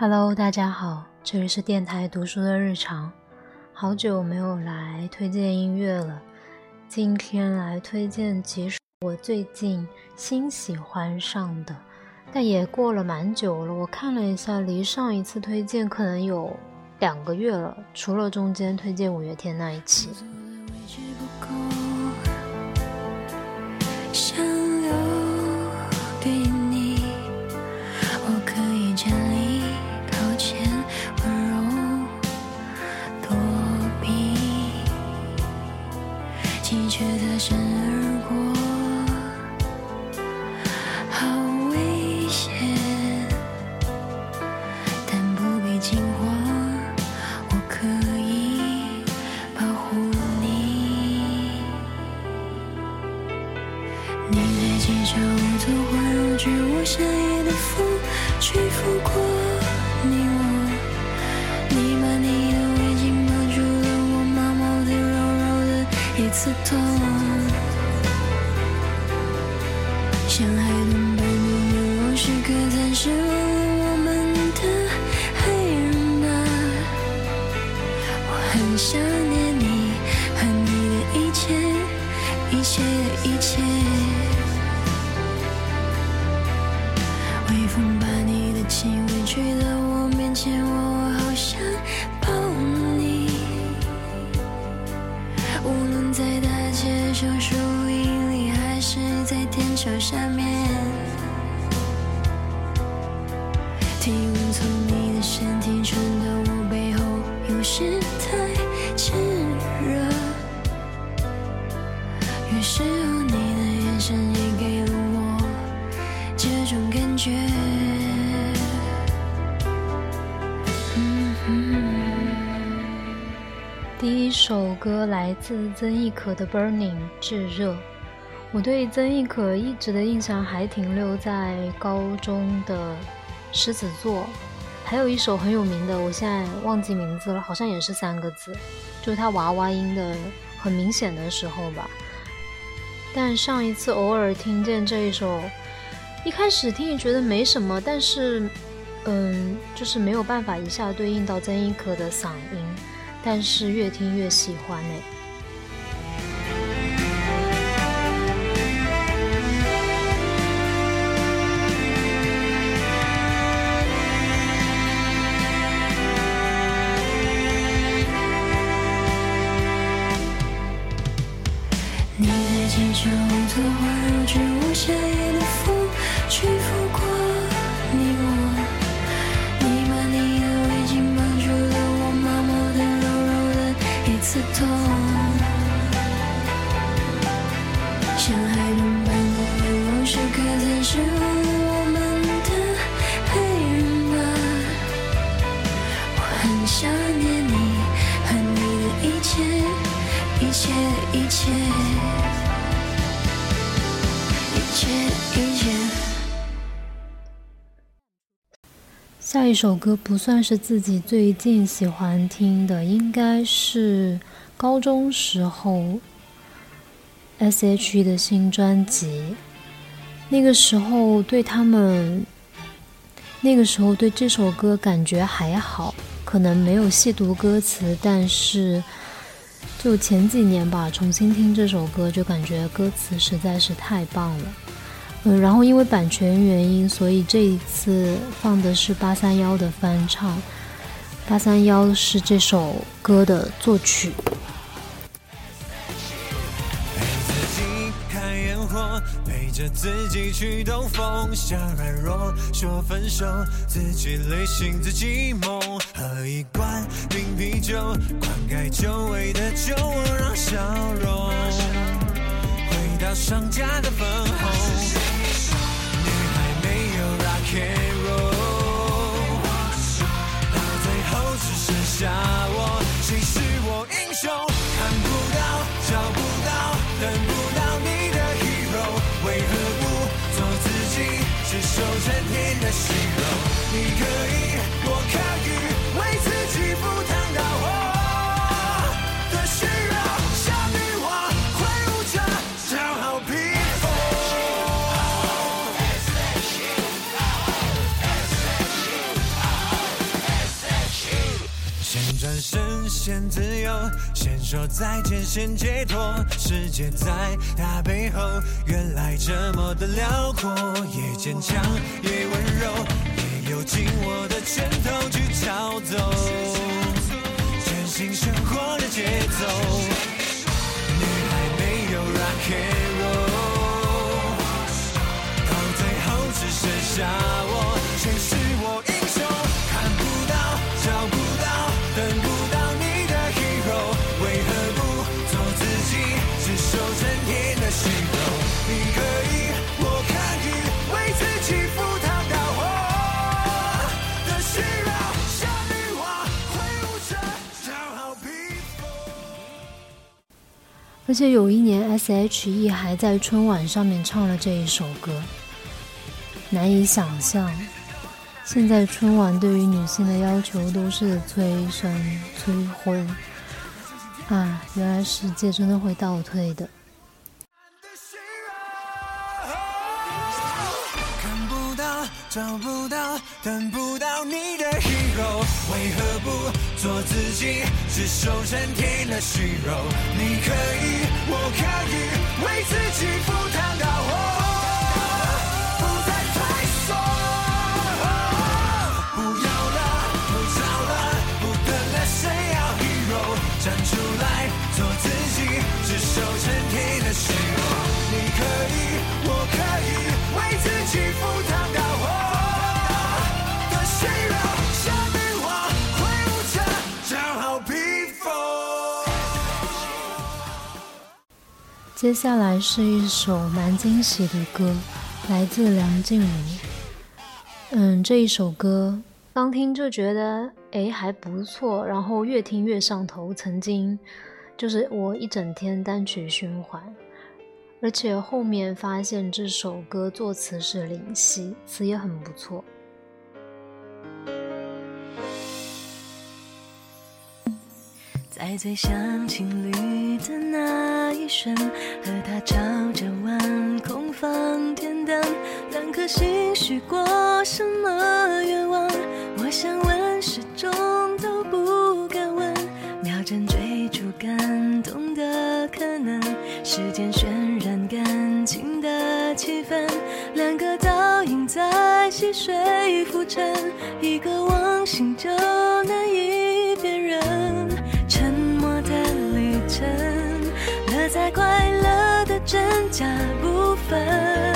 Hello，大家好，这里是电台读书的日常。好久没有来推荐音乐了，今天来推荐几首我最近新喜欢上的，但也过了蛮久了。我看了一下，离上一次推荐可能有两个月了，除了中间推荐五月天那一期。想念你和你的一切，一切的一切。微风把你的气味吹到我面前，我好想。抱你。无论在大街上树荫里，还是在天桥下面？体温从来自曾轶可的《Burning》炙热。我对曾轶可一直的印象还停留在高中的狮子座，还有一首很有名的，我现在忘记名字了，好像也是三个字，就是他娃娃音的很明显的时候吧。但上一次偶尔听见这一首，一开始听也觉得没什么，但是，嗯，就是没有办法一下对应到曾轶可的嗓音。但是越听越喜欢呢。一首歌不算是自己最近喜欢听的，应该是高中时候 S.H.E 的新专辑。那个时候对他们，那个时候对这首歌感觉还好，可能没有细读歌词，但是就前几年吧，重新听这首歌就感觉歌词实在是太棒了。嗯，然后因为版权原因，所以这一次放的是八三幺的翻唱。八三幺是这首歌的作曲。陪着自己去兜风，想软弱，说分手，自己累醒自己梦，喝一罐冰啤酒，灌溉久违的酒窝，让笑容回到商家的粉红。加我，谁是我英雄？看不到，找不到，等不到你的 hero，为何不做自己，只受整天的虚荣？你可以，我可以，说再见，先解脱。世界在他背后，原来这么的辽阔，也坚强，也温柔，也有紧握的拳头去撬走全新生活的节奏。女孩没有 rock and roll，到最后只剩下而且有一年，S.H.E 还在春晚上面唱了这一首歌，难以想象，现在春晚对于女性的要求都是催生、催婚，啊，原来世界真的会倒退的。找不到，等不到你的 hero，为何不做自己，只守成天的虚荣？你可以，我可以，为自己赴汤蹈火，接下来是一首蛮惊喜的歌，来自梁静茹。嗯，这一首歌刚听就觉得诶还不错，然后越听越上头。曾经就是我一整天单曲循环，而且后面发现这首歌作词是林夕，词也很不错。在最像情侣的那一瞬，和他朝着晚空放天灯，两颗心许过什么愿望？我想问，始终都不敢问。秒针追逐感动的可能，时间渲染感情的气氛，两个倒影在细水浮沉，一个忘形就难以辨认。在快乐的真假不分。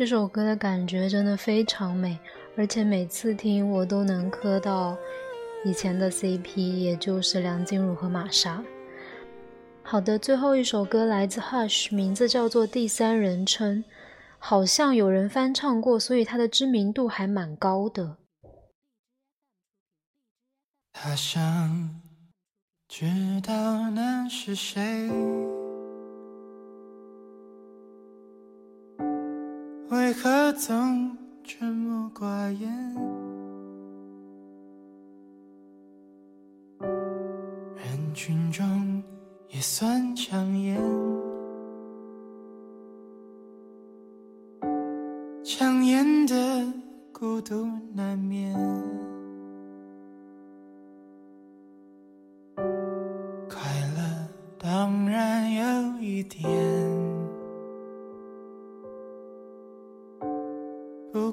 这首歌的感觉真的非常美，而且每次听我都能磕到以前的 CP，也就是梁静茹和玛莎。好的，最后一首歌来自 Hush，名字叫做《第三人称》，好像有人翻唱过，所以它的知名度还蛮高的。他想知道那是谁，为何总沉默寡言？人群中也算抢眼，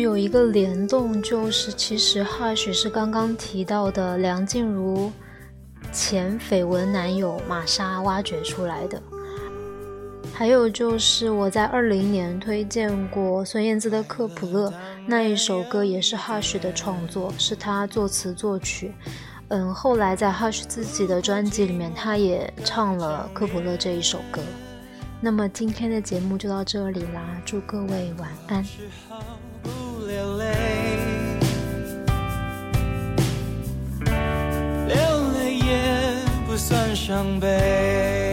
有一个联动，就是其实 Hush 是刚刚提到的梁静茹前绯闻男友玛莎挖掘出来的。还有就是我在二零年推荐过孙燕姿的《克普勒》那一首歌，也是 Hush 的创作，是他作词作曲。嗯，后来在 Hush 自己的专辑里面，他也唱了《克普勒》这一首歌。那么今天的节目就到这里啦，祝各位晚安。算伤悲。